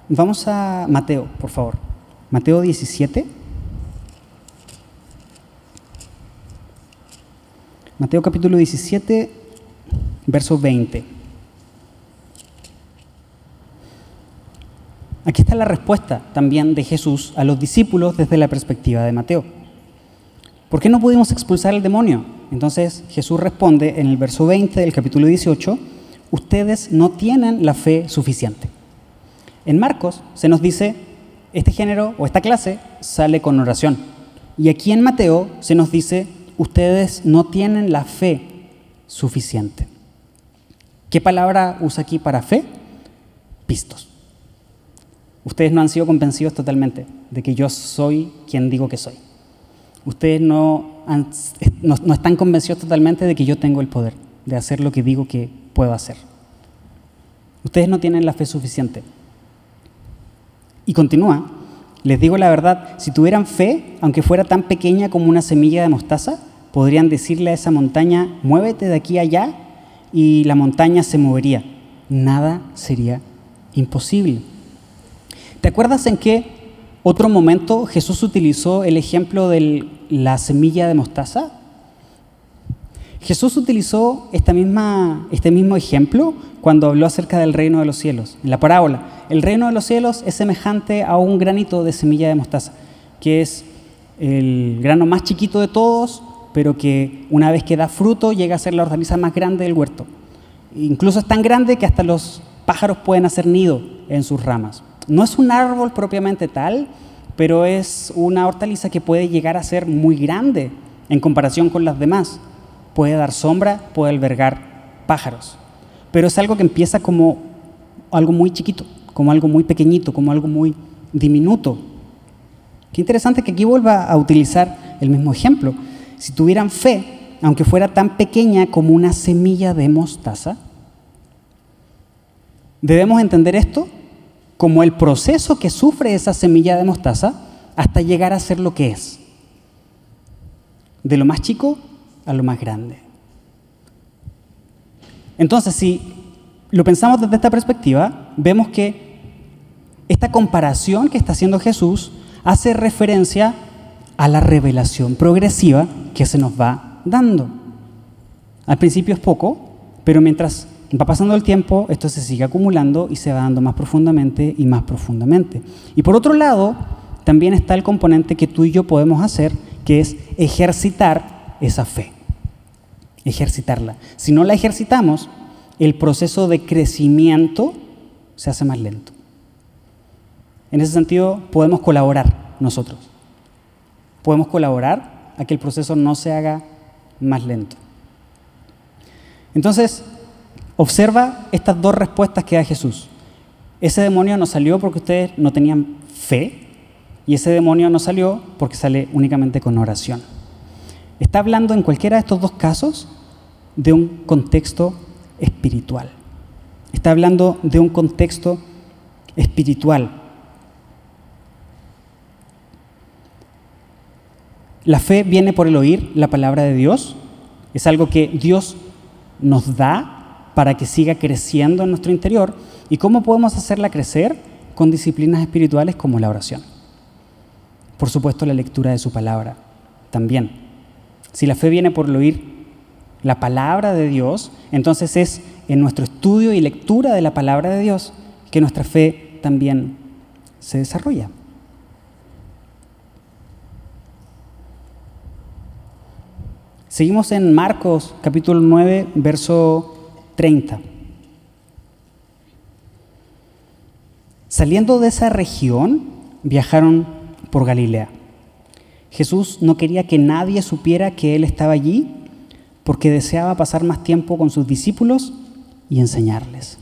vamos a Mateo, por favor. Mateo 17. Mateo capítulo 17, verso 20. Aquí está la respuesta también de Jesús a los discípulos desde la perspectiva de Mateo. ¿Por qué no pudimos expulsar al demonio? Entonces Jesús responde en el verso 20 del capítulo 18, ustedes no tienen la fe suficiente. En Marcos se nos dice, este género o esta clase sale con oración. Y aquí en Mateo se nos dice, ustedes no tienen la fe suficiente. ¿Qué palabra usa aquí para fe? Pistos. Ustedes no han sido convencidos totalmente de que yo soy quien digo que soy. Ustedes no, no, están convencidos totalmente de que yo tengo el poder de hacer lo que digo que puedo hacer. Ustedes no tienen la fe suficiente. Y continúa, les digo la verdad, si tuvieran fe, aunque fuera tan pequeña como una semilla de mostaza, podrían decirle a esa montaña, muévete de aquí a allá, y la montaña se movería. Nada sería imposible. ¿Te acuerdas en qué otro momento Jesús utilizó el ejemplo de la semilla de mostaza? Jesús utilizó esta misma, este mismo ejemplo cuando habló acerca del reino de los cielos, en la parábola. El reino de los cielos es semejante a un granito de semilla de mostaza, que es el grano más chiquito de todos, pero que una vez que da fruto llega a ser la hortaliza más grande del huerto. Incluso es tan grande que hasta los pájaros pueden hacer nido en sus ramas. No es un árbol propiamente tal, pero es una hortaliza que puede llegar a ser muy grande en comparación con las demás. Puede dar sombra, puede albergar pájaros, pero es algo que empieza como algo muy chiquito, como algo muy pequeñito, como algo muy diminuto. Qué interesante que aquí vuelva a utilizar el mismo ejemplo. Si tuvieran fe, aunque fuera tan pequeña como una semilla de mostaza, debemos entender esto como el proceso que sufre esa semilla de mostaza hasta llegar a ser lo que es. De lo más chico a lo más grande. Entonces, si lo pensamos desde esta perspectiva, vemos que esta comparación que está haciendo Jesús hace referencia a la revelación progresiva que se nos va dando. Al principio es poco, pero mientras Va pasando el tiempo, esto se sigue acumulando y se va dando más profundamente y más profundamente. Y por otro lado, también está el componente que tú y yo podemos hacer, que es ejercitar esa fe. Ejercitarla. Si no la ejercitamos, el proceso de crecimiento se hace más lento. En ese sentido, podemos colaborar nosotros. Podemos colaborar a que el proceso no se haga más lento. Entonces, observa estas dos respuestas que da Jesús. Ese demonio no salió porque ustedes no tenían fe y ese demonio no salió porque sale únicamente con oración. Está hablando en cualquiera de estos dos casos de un contexto espiritual. Está hablando de un contexto espiritual. La fe viene por el oír la palabra de Dios. Es algo que Dios nos da para que siga creciendo en nuestro interior. ¿Y cómo podemos hacerla crecer? Con disciplinas espirituales como la oración. Por supuesto, la lectura de su palabra también. Si la fe viene por el oír la palabra de Dios, entonces es en nuestro estudio y lectura de la palabra de Dios que nuestra fe también se desarrolla. Seguimos en Marcos capítulo 9, verso 30. Saliendo de esa región, viajaron por Galilea. Jesús no quería que nadie supiera que Él estaba allí porque deseaba pasar más tiempo con sus discípulos y enseñarles.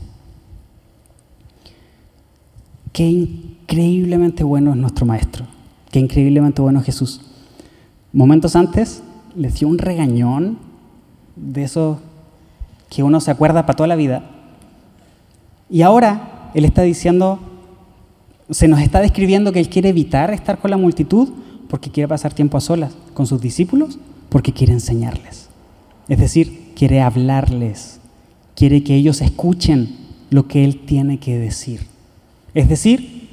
Qué increíblemente bueno es nuestro Maestro, qué increíblemente bueno es Jesús. Momentos antes les dio un regañón de eso que uno se acuerda para toda la vida. Y ahora Él está diciendo, se nos está describiendo que Él quiere evitar estar con la multitud porque quiere pasar tiempo a solas con sus discípulos, porque quiere enseñarles. Es decir, quiere hablarles, quiere que ellos escuchen lo que Él tiene que decir. Es decir,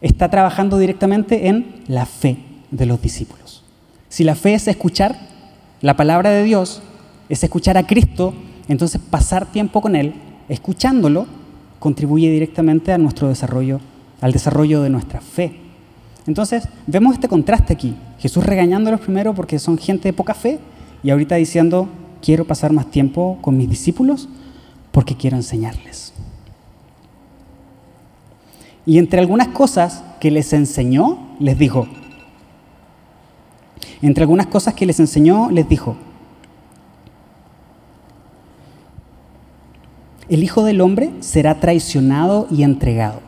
está trabajando directamente en la fe de los discípulos. Si la fe es escuchar la palabra de Dios, es escuchar a Cristo, entonces pasar tiempo con Él, escuchándolo, contribuye directamente a nuestro desarrollo, al desarrollo de nuestra fe. Entonces, vemos este contraste aquí. Jesús regañándolos primero porque son gente de poca fe y ahorita diciendo, quiero pasar más tiempo con mis discípulos porque quiero enseñarles. Y entre algunas cosas que les enseñó, les dijo, entre algunas cosas que les enseñó, les dijo, el Hijo del Hombre será traicionado y entregado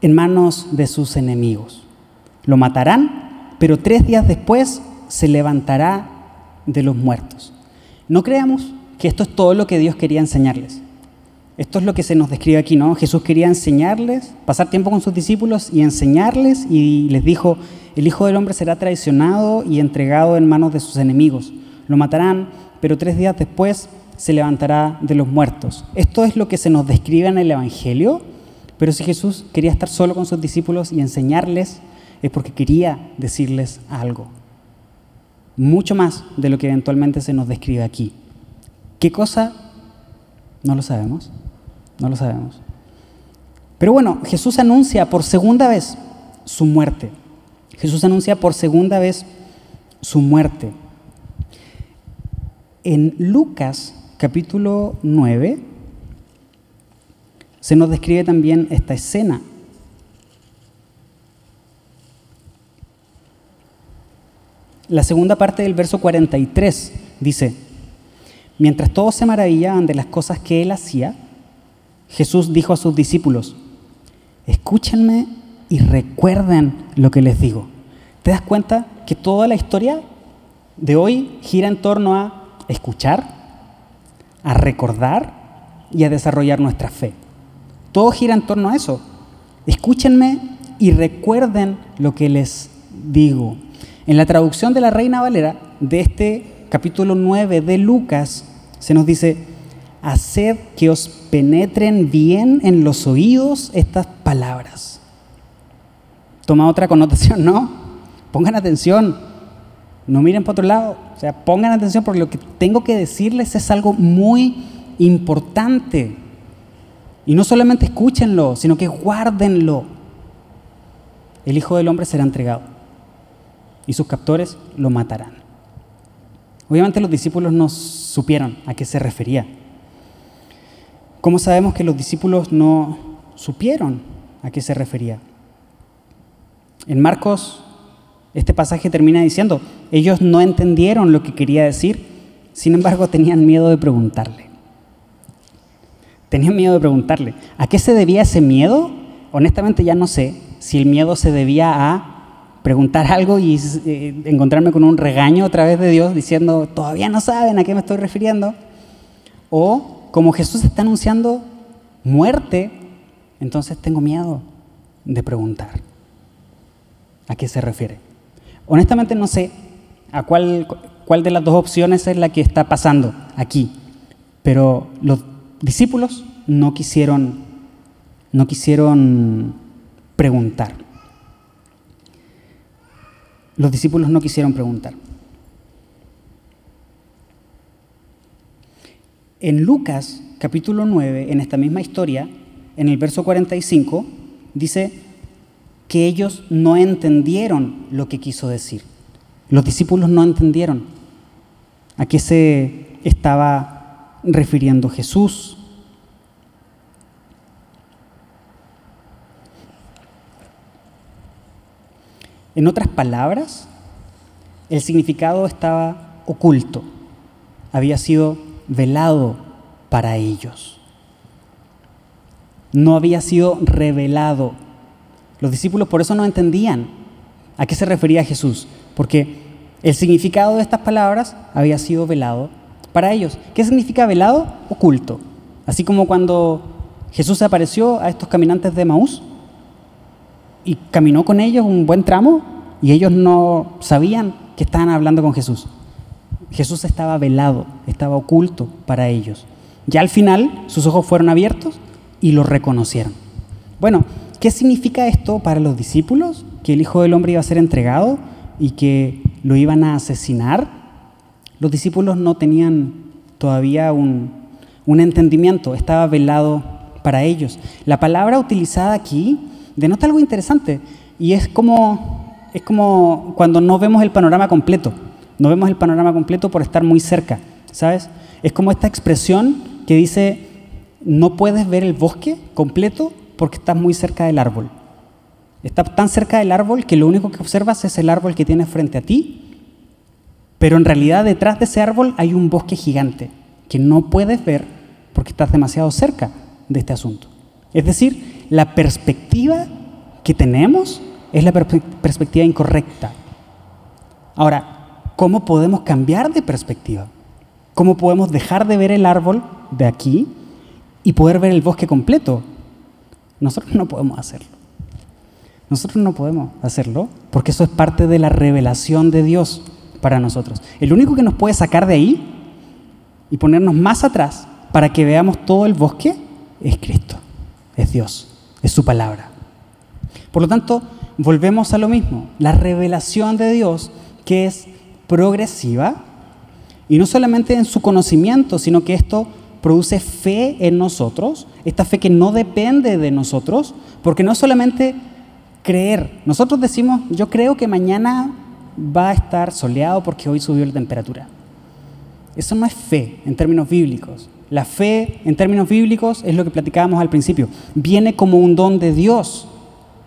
en manos de sus enemigos. Lo matarán, pero tres días después se levantará de los muertos. No creamos que esto es todo lo que Dios quería enseñarles. Esto es lo que se nos describe aquí, ¿no? Jesús quería enseñarles, pasar tiempo con sus discípulos y enseñarles y les dijo, el Hijo del Hombre será traicionado y entregado en manos de sus enemigos. Lo matarán, pero tres días después se levantará de los muertos. Esto es lo que se nos describe en el Evangelio, pero si Jesús quería estar solo con sus discípulos y enseñarles, es porque quería decirles algo. Mucho más de lo que eventualmente se nos describe aquí. ¿Qué cosa? No lo sabemos. No lo sabemos. Pero bueno, Jesús anuncia por segunda vez su muerte. Jesús anuncia por segunda vez su muerte. En Lucas capítulo 9 se nos describe también esta escena. La segunda parte del verso 43 dice, mientras todos se maravillaban de las cosas que él hacía, Jesús dijo a sus discípulos, escúchenme y recuerden lo que les digo. ¿Te das cuenta que toda la historia de hoy gira en torno a escuchar, a recordar y a desarrollar nuestra fe? Todo gira en torno a eso. Escúchenme y recuerden lo que les digo. En la traducción de la Reina Valera de este capítulo 9 de Lucas se nos dice, haced que os penetren bien en los oídos estas palabras. Toma otra connotación, ¿no? Pongan atención, no miren para otro lado, o sea, pongan atención porque lo que tengo que decirles es algo muy importante. Y no solamente escúchenlo, sino que guárdenlo. El Hijo del Hombre será entregado. y sus captores lo matarán. Obviamente los discípulos no supieron a qué se refería. ¿Cómo sabemos que los discípulos no supieron a qué se refería? En Marcos, este pasaje termina diciendo, ellos no entendieron lo que quería decir, sin embargo tenían miedo de preguntarle. Tenían miedo de preguntarle. ¿A qué se debía ese miedo? Honestamente ya no sé si el miedo se debía a preguntar algo y eh, encontrarme con un regaño a través de Dios diciendo, todavía no saben a qué me estoy refiriendo. O como Jesús está anunciando muerte, entonces tengo miedo de preguntar a qué se refiere. Honestamente no sé a cuál, cuál de las dos opciones es la que está pasando aquí, pero los discípulos no quisieron, no quisieron preguntar. Los discípulos no quisieron preguntar. En Lucas capítulo 9, en esta misma historia, en el verso 45, dice que ellos no entendieron lo que quiso decir. Los discípulos no entendieron a qué se estaba refiriendo Jesús. En otras palabras, el significado estaba oculto, había sido velado para ellos. No había sido revelado. Los discípulos por eso no entendían a qué se refería Jesús, porque el significado de estas palabras había sido velado para ellos. ¿Qué significa velado? Oculto. Así como cuando Jesús apareció a estos caminantes de Maús, y caminó con ellos un buen tramo y ellos no sabían que estaban hablando con Jesús. Jesús estaba velado, estaba oculto para ellos. Ya al final sus ojos fueron abiertos y lo reconocieron. Bueno, ¿qué significa esto para los discípulos? Que el Hijo del Hombre iba a ser entregado y que lo iban a asesinar. Los discípulos no tenían todavía un, un entendimiento, estaba velado para ellos. La palabra utilizada aquí denota algo interesante y es como, es como cuando no vemos el panorama completo. No vemos el panorama completo por estar muy cerca, ¿sabes? Es como esta expresión que dice, no puedes ver el bosque completo porque estás muy cerca del árbol. Estás tan cerca del árbol que lo único que observas es el árbol que tienes frente a ti, pero en realidad detrás de ese árbol hay un bosque gigante que no puedes ver porque estás demasiado cerca de este asunto. Es decir, la perspectiva que tenemos es la perspectiva incorrecta. Ahora, ¿cómo podemos cambiar de perspectiva? ¿Cómo podemos dejar de ver el árbol de aquí y poder ver el bosque completo? Nosotros no podemos hacerlo. Nosotros no podemos hacerlo porque eso es parte de la revelación de Dios para nosotros. El único que nos puede sacar de ahí y ponernos más atrás para que veamos todo el bosque es Cristo, es Dios es su palabra. Por lo tanto, volvemos a lo mismo, la revelación de Dios que es progresiva y no solamente en su conocimiento, sino que esto produce fe en nosotros, esta fe que no depende de nosotros, porque no solamente creer, nosotros decimos, yo creo que mañana va a estar soleado porque hoy subió la temperatura. Eso no es fe en términos bíblicos. La fe, en términos bíblicos, es lo que platicábamos al principio. Viene como un don de Dios.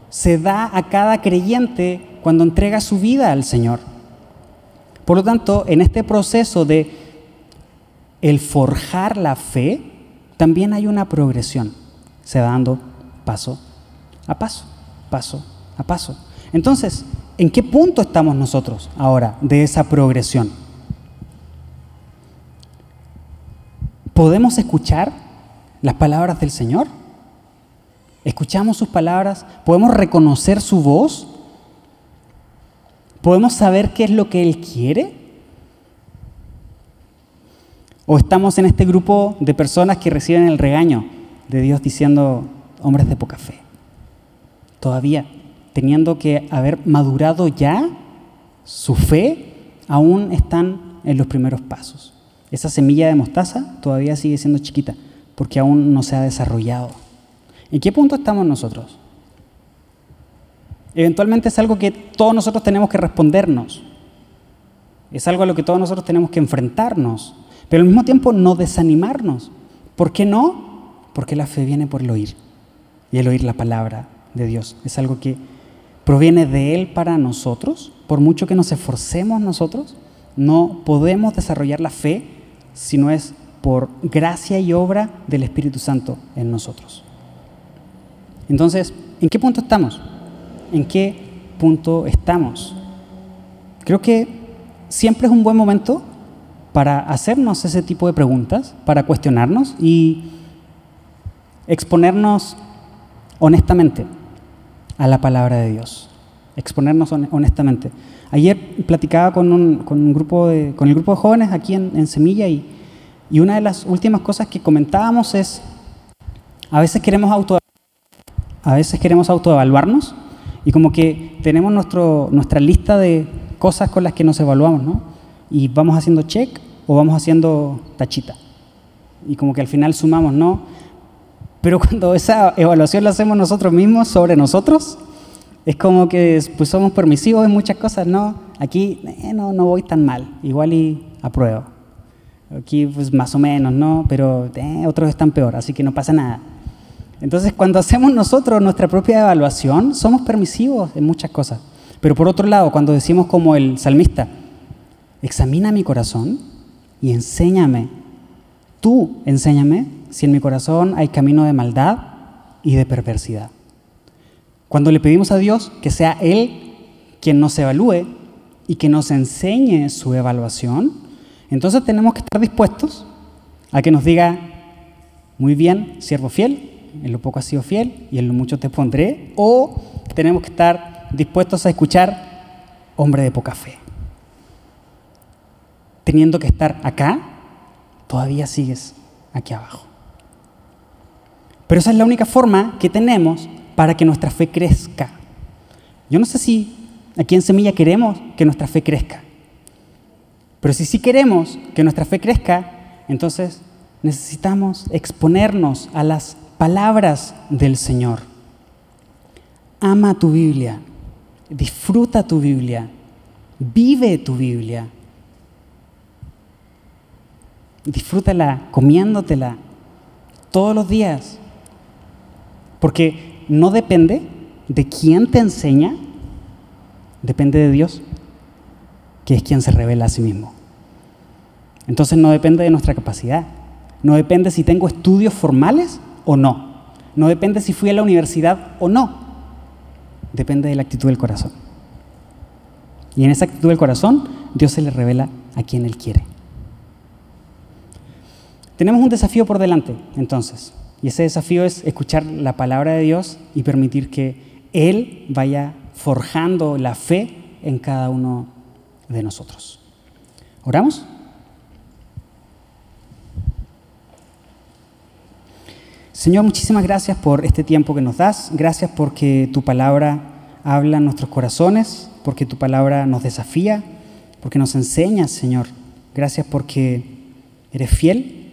Se da a cada creyente cuando entrega su vida al Señor. Por lo tanto, en este proceso de el forjar la fe, también hay una progresión. Se va dando paso a paso, paso a paso. Entonces, ¿en qué punto estamos nosotros ahora de esa progresión? ¿Podemos escuchar las palabras del Señor? ¿Escuchamos sus palabras? ¿Podemos reconocer su voz? ¿Podemos saber qué es lo que Él quiere? ¿O estamos en este grupo de personas que reciben el regaño de Dios diciendo, hombres de poca fe? Todavía, teniendo que haber madurado ya su fe, aún están en los primeros pasos. Esa semilla de mostaza todavía sigue siendo chiquita porque aún no se ha desarrollado. ¿En qué punto estamos nosotros? Eventualmente es algo que todos nosotros tenemos que respondernos. Es algo a lo que todos nosotros tenemos que enfrentarnos. Pero al mismo tiempo no desanimarnos. ¿Por qué no? Porque la fe viene por el oír. Y el oír la palabra de Dios. Es algo que proviene de Él para nosotros. Por mucho que nos esforcemos nosotros, no podemos desarrollar la fe si no es por gracia y obra del Espíritu Santo en nosotros. Entonces, ¿en qué punto estamos? ¿En qué punto estamos? Creo que siempre es un buen momento para hacernos ese tipo de preguntas, para cuestionarnos y exponernos honestamente a la palabra de Dios. Exponernos honestamente. Ayer platicaba con, un, grupo de, con el grupo de jóvenes aquí en, Semilla y, y, una de las últimas cosas que comentábamos es, a veces queremos auto a veces queremos autoevaluarnos y como que tenemos nuestro, nuestra lista de cosas con las que nos evaluamos, ¿no? Y vamos haciendo check o vamos haciendo tachita. Y como que al final sumamos, ¿no? Pero cuando esa evaluación la hacemos nosotros mismos sobre nosotros, es como que pues, somos permisivos en muchas cosas, ¿no? Aquí eh, no, no voy tan mal, igual y apruebo. Aquí pues más o menos, ¿no? Pero eh, otros están peor, así que no pasa nada. Entonces cuando hacemos nosotros nuestra propia evaluación, somos permisivos en muchas cosas. Pero por otro lado, cuando decimos como el salmista, examina mi corazón y enséñame, tú enséñame si en mi corazón hay camino de maldad y de perversidad. Cuando le pedimos a Dios que sea Él quien nos evalúe y que nos enseñe su evaluación, entonces tenemos que estar dispuestos a que nos diga, muy bien, siervo fiel, en lo poco has sido fiel y en lo mucho te pondré, o tenemos que estar dispuestos a escuchar, hombre de poca fe. Teniendo que estar acá, todavía sigues aquí abajo. Pero esa es la única forma que tenemos para que nuestra fe crezca. Yo no sé si aquí en Semilla queremos que nuestra fe crezca. Pero si sí queremos que nuestra fe crezca, entonces necesitamos exponernos a las palabras del Señor. Ama tu Biblia, disfruta tu Biblia, vive tu Biblia. Disfrútala comiéndotela todos los días. Porque no depende de quién te enseña, depende de Dios, que es quien se revela a sí mismo. Entonces no depende de nuestra capacidad, no depende si tengo estudios formales o no, no depende si fui a la universidad o no, depende de la actitud del corazón. Y en esa actitud del corazón, Dios se le revela a quien Él quiere. Tenemos un desafío por delante, entonces. Y ese desafío es escuchar la palabra de Dios y permitir que Él vaya forjando la fe en cada uno de nosotros. ¿Oramos? Señor, muchísimas gracias por este tiempo que nos das. Gracias porque tu palabra habla en nuestros corazones, porque tu palabra nos desafía, porque nos enseña, Señor. Gracias porque eres fiel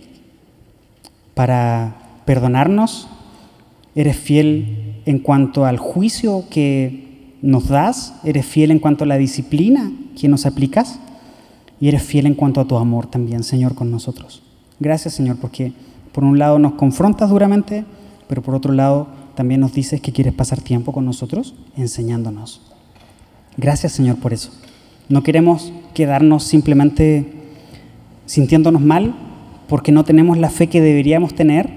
para perdonarnos, eres fiel en cuanto al juicio que nos das, eres fiel en cuanto a la disciplina que nos aplicas y eres fiel en cuanto a tu amor también, Señor, con nosotros. Gracias, Señor, porque por un lado nos confrontas duramente, pero por otro lado también nos dices que quieres pasar tiempo con nosotros enseñándonos. Gracias, Señor, por eso. No queremos quedarnos simplemente sintiéndonos mal porque no tenemos la fe que deberíamos tener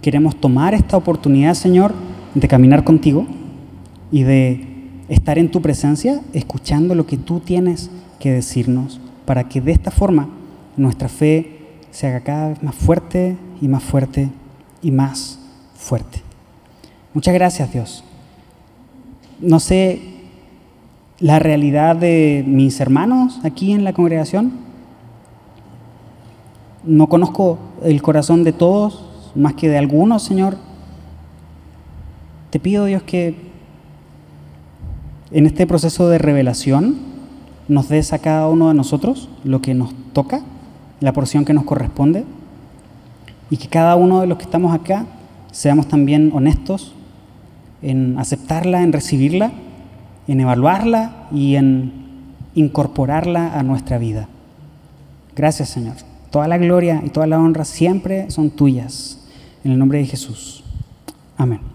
queremos tomar esta oportunidad, Señor, de caminar contigo y de estar en tu presencia, escuchando lo que tú tienes que decirnos, para que de esta forma nuestra fe se haga cada vez más fuerte y más fuerte y más fuerte. Muchas gracias, Dios. No sé la realidad de mis hermanos aquí en la congregación. No conozco el corazón de todos, más que de algunos, Señor. Te pido, Dios, que en este proceso de revelación nos des a cada uno de nosotros lo que nos toca, la porción que nos corresponde, y que cada uno de los que estamos acá seamos también honestos en aceptarla, en recibirla, en evaluarla y en incorporarla a nuestra vida. Gracias Señor. Toda la gloria y toda la honra siempre son tuyas. En el nombre de Jesús. Amén.